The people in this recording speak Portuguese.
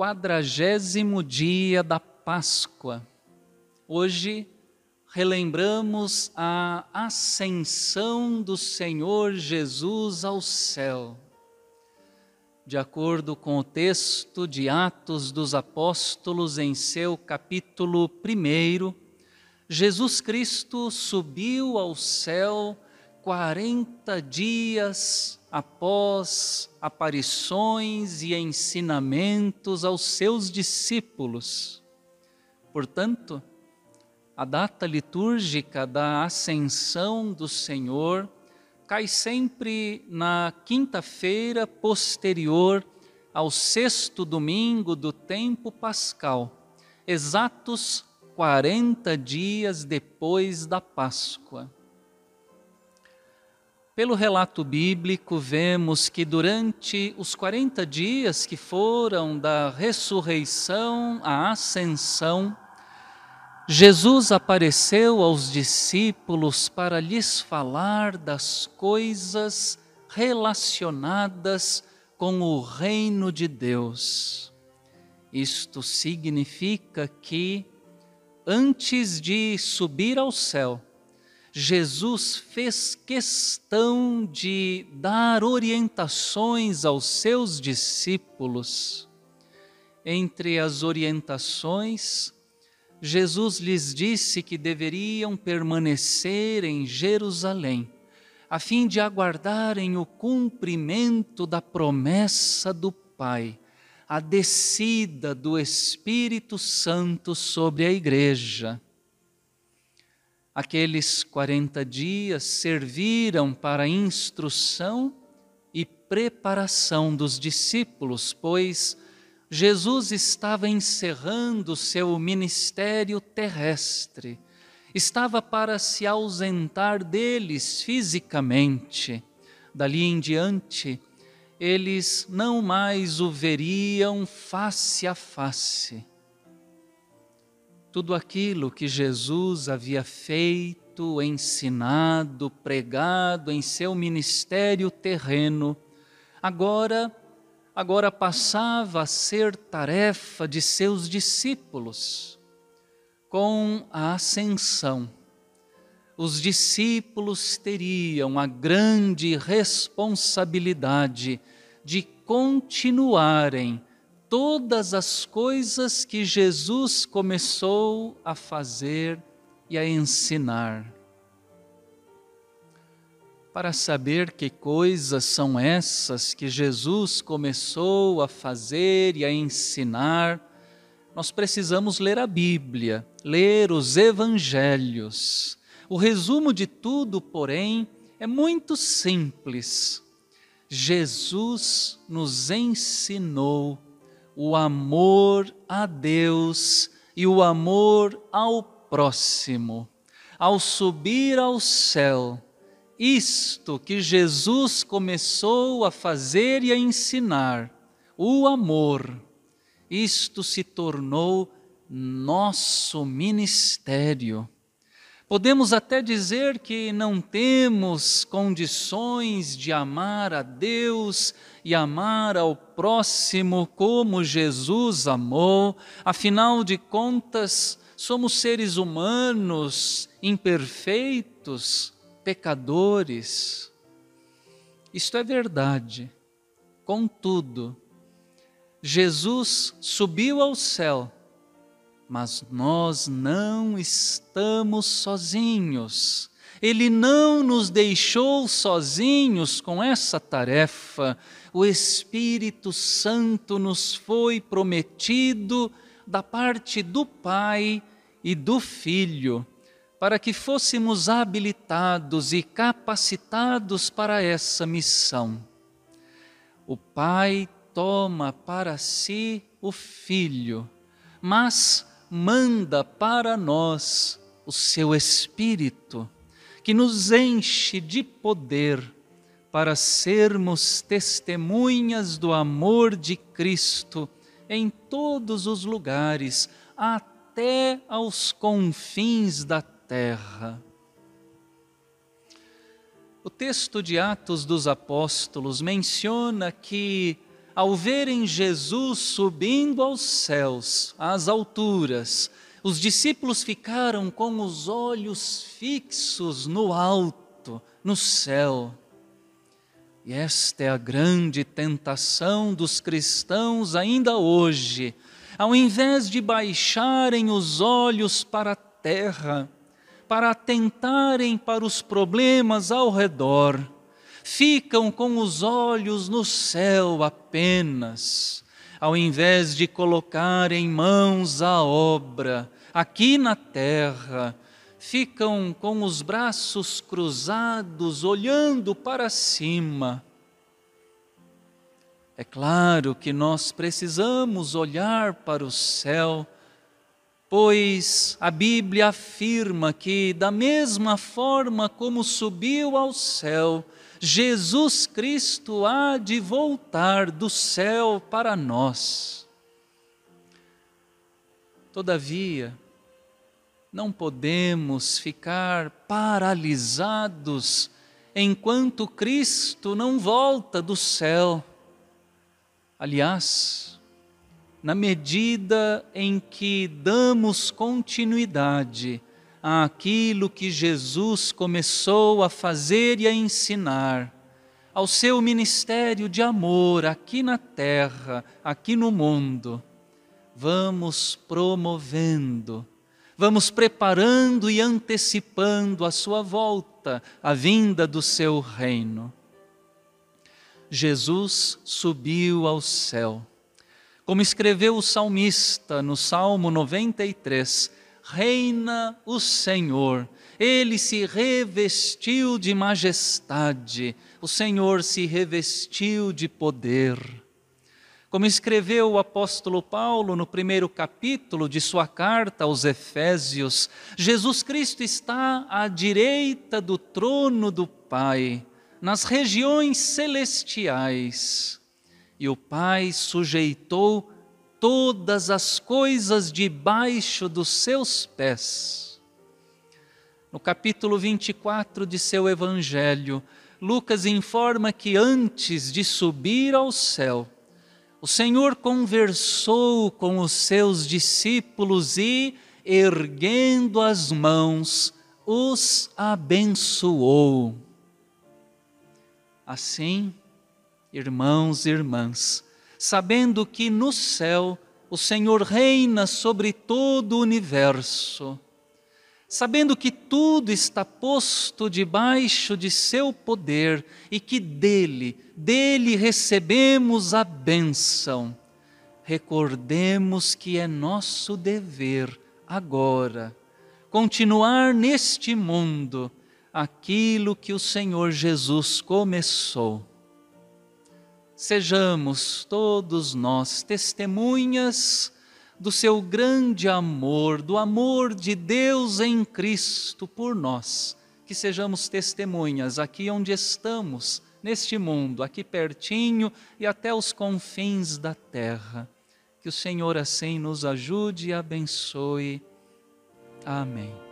quadragésimo dia da Páscoa. Hoje relembramos a ascensão do Senhor Jesus ao céu. De acordo com o texto de Atos dos Apóstolos, em seu capítulo 1, Jesus Cristo subiu ao céu 40 dias após aparições e ensinamentos aos seus discípulos. Portanto, a data litúrgica da Ascensão do Senhor cai sempre na quinta-feira posterior ao sexto domingo do tempo pascal, exatos 40 dias depois da Páscoa. Pelo relato bíblico, vemos que durante os 40 dias que foram da ressurreição à ascensão, Jesus apareceu aos discípulos para lhes falar das coisas relacionadas com o reino de Deus. Isto significa que, antes de subir ao céu, Jesus fez questão de dar orientações aos seus discípulos. Entre as orientações, Jesus lhes disse que deveriam permanecer em Jerusalém, a fim de aguardarem o cumprimento da promessa do Pai, a descida do Espírito Santo sobre a igreja. Aqueles 40 dias serviram para instrução e preparação dos discípulos, pois Jesus estava encerrando seu ministério terrestre, estava para se ausentar deles fisicamente. Dali em diante, eles não mais o veriam face a face. Tudo aquilo que Jesus havia feito, ensinado, pregado em seu ministério terreno, agora agora passava a ser tarefa de seus discípulos. Com a ascensão, os discípulos teriam a grande responsabilidade de continuarem todas as coisas que Jesus começou a fazer e a ensinar para saber que coisas são essas que Jesus começou a fazer e a ensinar, nós precisamos ler a Bíblia, ler os Evangelhos. O resumo de tudo, porém, é muito simples. Jesus nos ensinou o amor a Deus e o amor ao próximo. Ao subir ao céu, isto que Jesus começou a fazer e a ensinar, o amor, isto se tornou nosso ministério. Podemos até dizer que não temos condições de amar a Deus e amar ao próximo como Jesus amou, afinal de contas, somos seres humanos imperfeitos pecadores. Isto é verdade. Contudo, Jesus subiu ao céu, mas nós não estamos sozinhos. Ele não nos deixou sozinhos com essa tarefa. O Espírito Santo nos foi prometido da parte do Pai e do Filho para que fôssemos habilitados e capacitados para essa missão. O Pai toma para si o Filho, mas manda para nós o seu Espírito, que nos enche de poder para sermos testemunhas do amor de Cristo em todos os lugares, até aos confins da terra. O texto de Atos dos Apóstolos menciona que, ao verem Jesus subindo aos céus, às alturas, os discípulos ficaram com os olhos fixos no alto, no céu. E esta é a grande tentação dos cristãos ainda hoje. Ao invés de baixarem os olhos para a terra, para atentarem para os problemas ao redor, ficam com os olhos no céu apenas, ao invés de colocarem mãos à obra aqui na terra, ficam com os braços cruzados, olhando para cima. É claro que nós precisamos olhar para o céu, pois a Bíblia afirma que, da mesma forma como subiu ao céu, Jesus Cristo há de voltar do céu para nós. Todavia, não podemos ficar paralisados enquanto Cristo não volta do céu. Aliás, na medida em que damos continuidade àquilo que Jesus começou a fazer e a ensinar, ao seu ministério de amor aqui na terra, aqui no mundo, vamos promovendo vamos preparando e antecipando a sua volta, a vinda do seu reino. Jesus subiu ao céu. Como escreveu o salmista no Salmo 93, reina o Senhor, ele se revestiu de majestade, o Senhor se revestiu de poder. Como escreveu o apóstolo Paulo no primeiro capítulo de sua carta aos Efésios, Jesus Cristo está à direita do trono do Pai, nas regiões celestiais. E o Pai sujeitou todas as coisas debaixo dos seus pés. No capítulo 24 de seu Evangelho, Lucas informa que antes de subir ao céu, o Senhor conversou com os seus discípulos e, erguendo as mãos, os abençoou. Assim, irmãos e irmãs, sabendo que no céu o Senhor reina sobre todo o universo, sabendo que tudo está posto debaixo de seu poder e que dele, dele recebemos a bênção, recordemos que é nosso dever agora continuar neste mundo aquilo que o Senhor Jesus começou. Sejamos todos nós testemunhas do seu grande amor, do amor de Deus em Cristo por nós, que sejamos testemunhas aqui onde estamos, neste mundo, aqui pertinho e até os confins da terra. Que o Senhor assim nos ajude e abençoe. Amém.